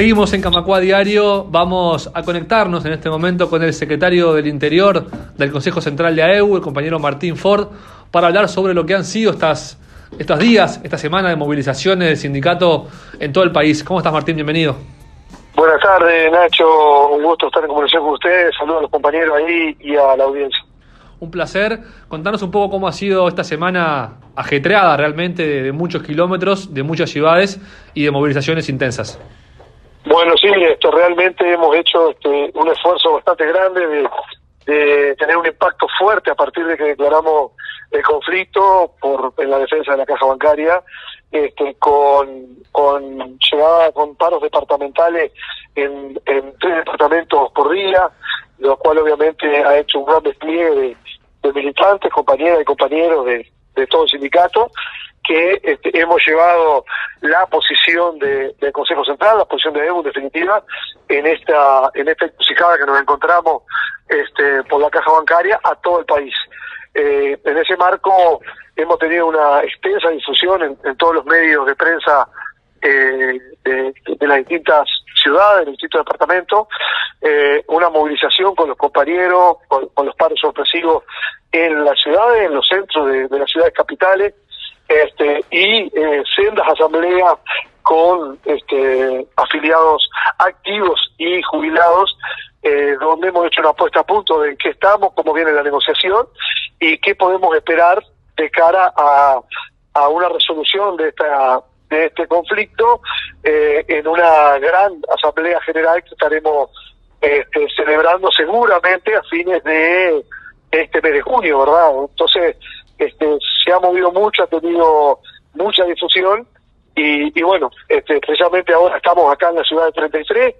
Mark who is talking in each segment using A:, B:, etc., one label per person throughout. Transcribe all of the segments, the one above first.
A: seguimos en Camacua Diario. Vamos a conectarnos en este momento con el secretario del Interior del Consejo Central de AEU, el compañero Martín Ford, para hablar sobre lo que han sido estas, estos días, esta semana de movilizaciones del sindicato en todo el país. ¿Cómo estás, Martín? Bienvenido.
B: Buenas tardes, Nacho. Un gusto estar en comunicación con ustedes. Saludos a los compañeros ahí y a la audiencia.
A: Un placer. Contanos un poco cómo ha sido esta semana ajetreada realmente de, muchos kilómetros, de muchas ciudades y de movilizaciones intensas.
B: Bueno, sí, esto realmente hemos hecho este, un esfuerzo bastante grande de, tener un impacto fuerte a partir de que declaramos el conflicto por en la defensa de la caja bancaria, este, con, con llegada con paros departamentales en, tres departamentos por día, lo cual obviamente ha hecho un gran despliegue de, militantes, compañeras y compañeros de, de todo el sindicato, que este, hemos llevado la posición de, del Consejo Central, la posición de EU en definitiva, en esta en esta encrucijada que nos encontramos este, por la caja bancaria a todo el país. Eh, en ese marco hemos tenido una extensa difusión en, todos los medios de prensa eh, de, las distintas ciudades, de los distintos departamentos, eh, una movilización con los compañeros, con, los paros sorpresivos en las ciudades, en los centros de las ciudades capitales, este, y eh, sendas asambleas con este, afiliados activos y jubilados, eh, donde hemos hecho una puesta a punto de qué estamos, cómo viene la negociación y qué podemos esperar de cara a, a una resolución de esta de este conflicto eh, en una gran asamblea general que estaremos este, celebrando seguramente a fines de este mes de junio, ¿verdad? Entonces, este, se ha movido mucho, ha tenido mucha difusión y, bueno, este, precisamente ahora estamos acá en la ciudad de 33,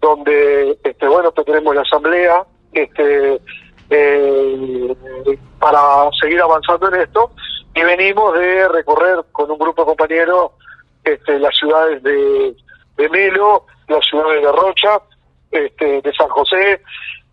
B: donde, este, bueno, tenemos la asamblea, este, eh, para seguir avanzando en esto y venimos de recorrer con un grupo de compañeros este, las ciudades de, Melo, las ciudades de Rocha, este, de San José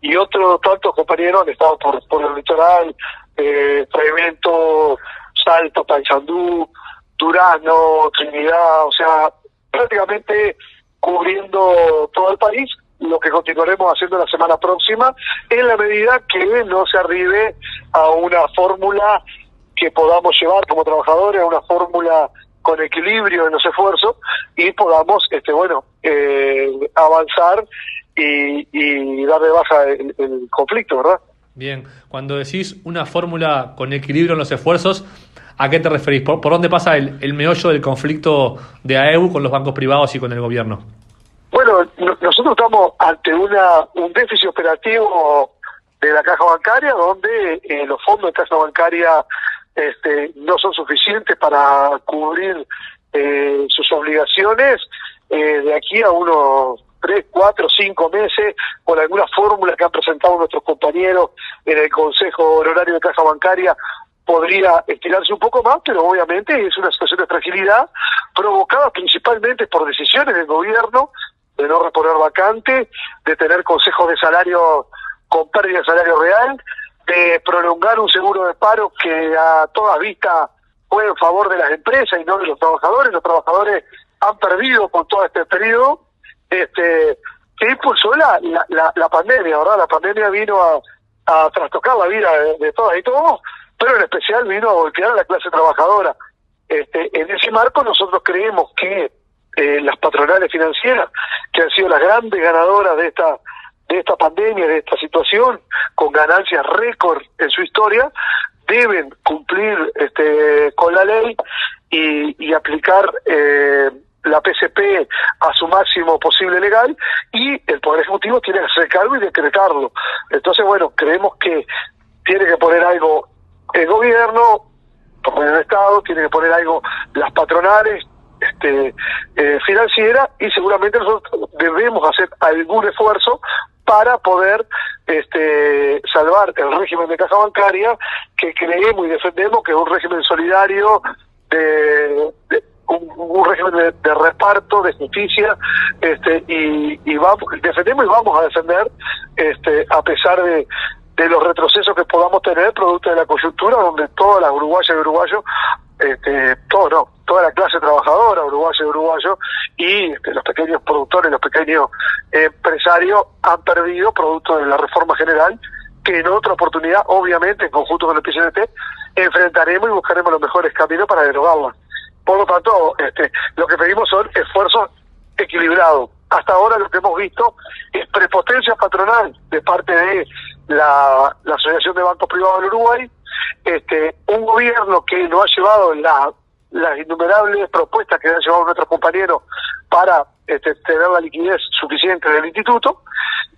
B: y otros tantos compañeros han estado por el litoral, eh, Tremento, Salto, Paysandú, Durano, Trinidad, o sea, prácticamente cubriendo todo el país, lo que continuaremos haciendo la semana próxima, en la medida que no se arribe a una fórmula que podamos llevar como trabajadores, a una fórmula con equilibrio en los esfuerzos y podamos, este bueno, eh, avanzar y, y dar de baja el conflicto, ¿verdad?
A: Bien, cuando decís una fórmula con equilibrio en los esfuerzos, ¿a qué te referís? ¿Por, dónde pasa el, el, meollo del conflicto de AEU con los bancos privados y con el gobierno?
B: Bueno, nosotros estamos ante una un déficit operativo de la caja bancaria donde eh, los fondos de caja bancaria este, no son suficientes para cubrir eh, sus obligaciones eh, de aquí a unos tres, cuatro, cinco meses con alguna fórmula que han presentado nuestros compañeros en el Consejo Honorario de Caja Bancaria podría estirarse un poco más, pero obviamente es una situación de fragilidad provocada principalmente por decisiones del gobierno de no reponer vacante, de tener consejos de salario con pérdida de salario real, de prolongar un seguro de paro que a todas vistas fue en favor de las empresas y no de los trabajadores. Los trabajadores han perdido con todo este periodo este, que impulsó la, la, la, pandemia, ¿verdad? La pandemia vino a, a trastocar la vida de, todas y todos, pero en especial vino a golpear a la clase trabajadora. Este, en ese marco nosotros creemos que eh, las patronales financieras, que han sido las grandes ganadoras de esta de esta pandemia, de esta situación, con ganancias récord en su historia, deben cumplir este, con la ley y, y aplicar eh, la PCP a su máximo posible legal y el Poder Ejecutivo tiene que hacer cargo y decretarlo. Entonces, bueno, creemos que tiene que poner algo el gobierno, el Estado, tiene que poner algo las patronales, este, eh, financiera y seguramente nosotros debemos hacer algún esfuerzo para poder este, salvar el régimen de caja bancaria que creemos y defendemos que es un régimen solidario de un, régimen de, reparto, de justicia, este, y, vamos, defendemos y vamos a defender, este, a pesar de, de los retrocesos que podamos tener producto de la coyuntura, donde todas las uruguayas y uruguayos, este, todo no, toda la clase trabajadora uruguaya y uruguayo, y este, los pequeños productores, los pequeño empresario han perdido producto de la reforma general que en otra oportunidad, obviamente, en conjunto con el PCNT, enfrentaremos y buscaremos los mejores caminos para derogarla. Por lo tanto, este, lo que pedimos son esfuerzos equilibrados. Hasta ahora lo que hemos visto es prepotencia patronal de parte de la, Asociación de Bancos Privados del Uruguay, este, un gobierno que no ha llevado la, las innumerables propuestas que han llevado nuestros compañeros para este, tener la liquidez suficiente del instituto.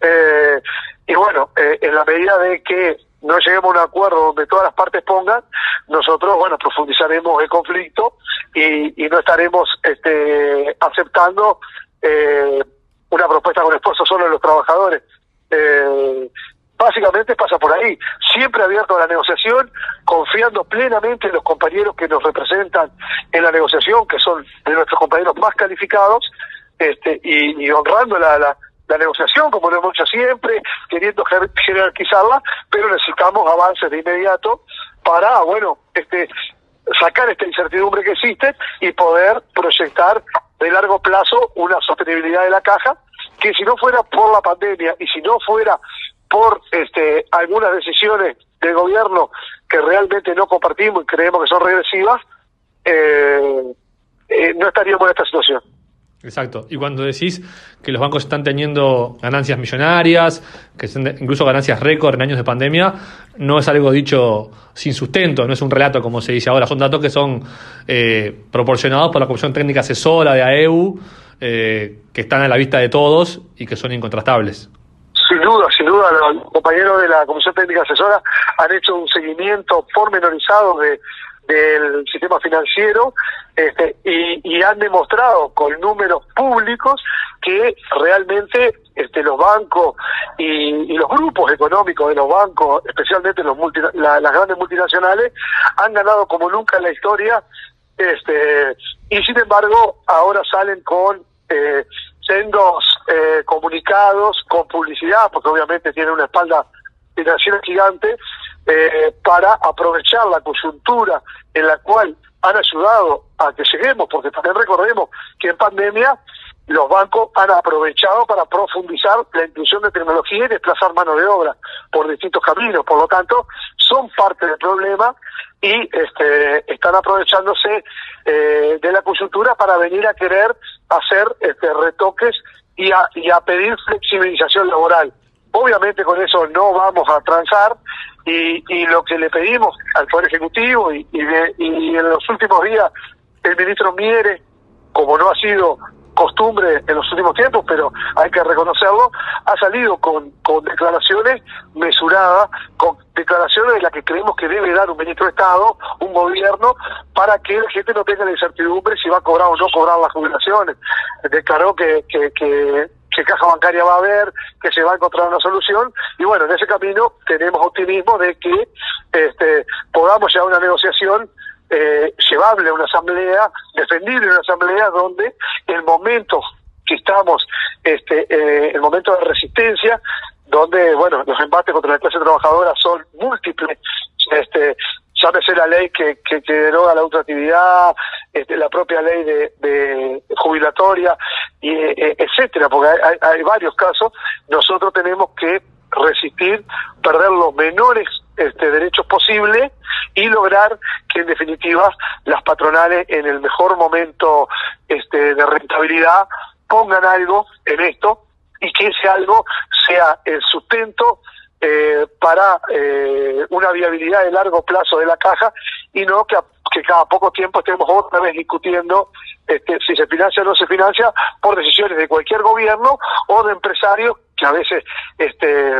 B: Eh, y bueno, eh, en la medida de que no lleguemos a un acuerdo donde todas las partes pongan, nosotros, bueno, profundizaremos el conflicto y, y no estaremos este, aceptando eh, una propuesta con esfuerzo solo de los trabajadores. Eh, básicamente pasa por ahí, siempre abierto a la negociación, confiando plenamente en los compañeros que nos representan en la negociación, que son de nuestros compañeros más calificados, este, y, y honrando la, la, la negociación, como lo hemos hecho siempre, queriendo jerarquizarla, pero necesitamos avances de inmediato para, bueno, este sacar esta incertidumbre que existe y poder proyectar de largo plazo una sostenibilidad de la caja que si no fuera por la pandemia y si no fuera por este algunas decisiones del gobierno que realmente no compartimos y creemos que son regresivas, eh, eh, no estaríamos en esta situación.
A: Exacto. Y cuando decís que los bancos están teniendo ganancias millonarias, que son incluso ganancias récord en años de pandemia, no es algo dicho sin sustento, no es un relato como se dice ahora, son datos que son eh, proporcionados por la Comisión Técnica Asesora de AEU, eh, que están a la vista de todos y que son incontrastables.
B: Sin duda, sin duda, los compañeros de la Comisión Técnica Asesora han hecho un seguimiento pormenorizado de del sistema financiero este, y, han demostrado con números públicos que realmente este, los bancos y, los grupos económicos de los bancos, especialmente los las grandes multinacionales, han ganado como nunca en la historia este, y sin embargo ahora salen con eh, sendos eh, comunicados, con publicidad, porque obviamente tienen una espalda financiera gigante, eh, para aprovechar la coyuntura en la cual han ayudado a que lleguemos, porque también recordemos que en pandemia los bancos han aprovechado para profundizar la inclusión de tecnología y desplazar mano de obra por distintos caminos. Por lo tanto, son parte del problema y este, están aprovechándose eh, de la coyuntura para venir a querer hacer este, retoques y a, y a pedir flexibilización laboral. Obviamente con eso no vamos a transar y, y lo que le pedimos al Poder Ejecutivo y, y, en los últimos días el ministro Miere, como no ha sido costumbre en los últimos tiempos, pero hay que reconocerlo, ha salido con, declaraciones mesuradas, con declaraciones de las que creemos que debe dar un ministro de Estado, un gobierno, para que la gente no tenga la incertidumbre si va a cobrar o no cobrar las jubilaciones. Declaró que, que que caja bancaria va a haber, que se va a encontrar una solución. Y bueno, en ese camino tenemos optimismo de que este, podamos llevar una negociación eh, llevable a una asamblea, defendible en una asamblea donde el momento que estamos, este, eh, el momento de resistencia, donde bueno los embates contra la clase trabajadora son múltiples, este, llámese la ley que, que, que deroga la ultraactividad, este, la propia ley de, de jubilatoria, y, eh, etcétera, porque hay, hay, varios casos, nosotros tenemos que resistir, perder los menores este, derechos posibles y lograr que en definitiva las patronales en el mejor momento este, de rentabilidad pongan algo en esto y que ese algo sea el sustento eh, para eh, una viabilidad de largo plazo de la caja y no que, cada poco tiempo estemos otra vez discutiendo este, si se financia o no se financia por decisiones de cualquier gobierno o de empresarios que a veces este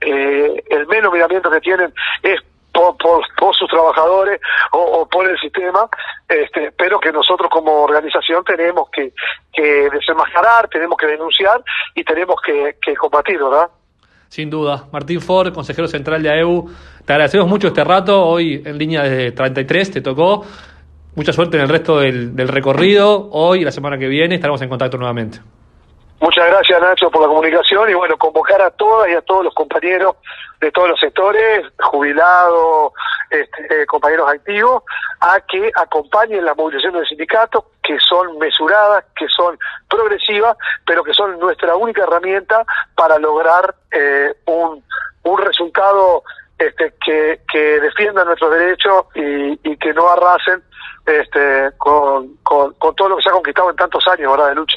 B: eh, el menos miramiento que tienen es por, por, sus trabajadores o, por el sistema, este, pero que nosotros como organización tenemos que, que desenmascarar, tenemos que denunciar y tenemos que, que combatir, ¿verdad?
A: Sin duda. Martín Ford, consejero central de AEU, te agradecemos mucho este rato. Hoy en línea de 33 te tocó. Mucha suerte en el resto del, del recorrido. Hoy y la semana que viene estaremos en contacto nuevamente.
B: Muchas gracias Nacho por la comunicación y bueno, convocar a todas y a todos los compañeros de todos los sectores, jubilados, este, compañeros activos, a que acompañen las movilizaciones del sindicato, que son mesuradas, que son progresivas, pero que son nuestra única herramienta para lograr eh, un, un resultado este, que, que defienda nuestros derechos y, que no arrasen este, con, con, con todo lo que se ha conquistado en tantos años ¿verdad? de lucha.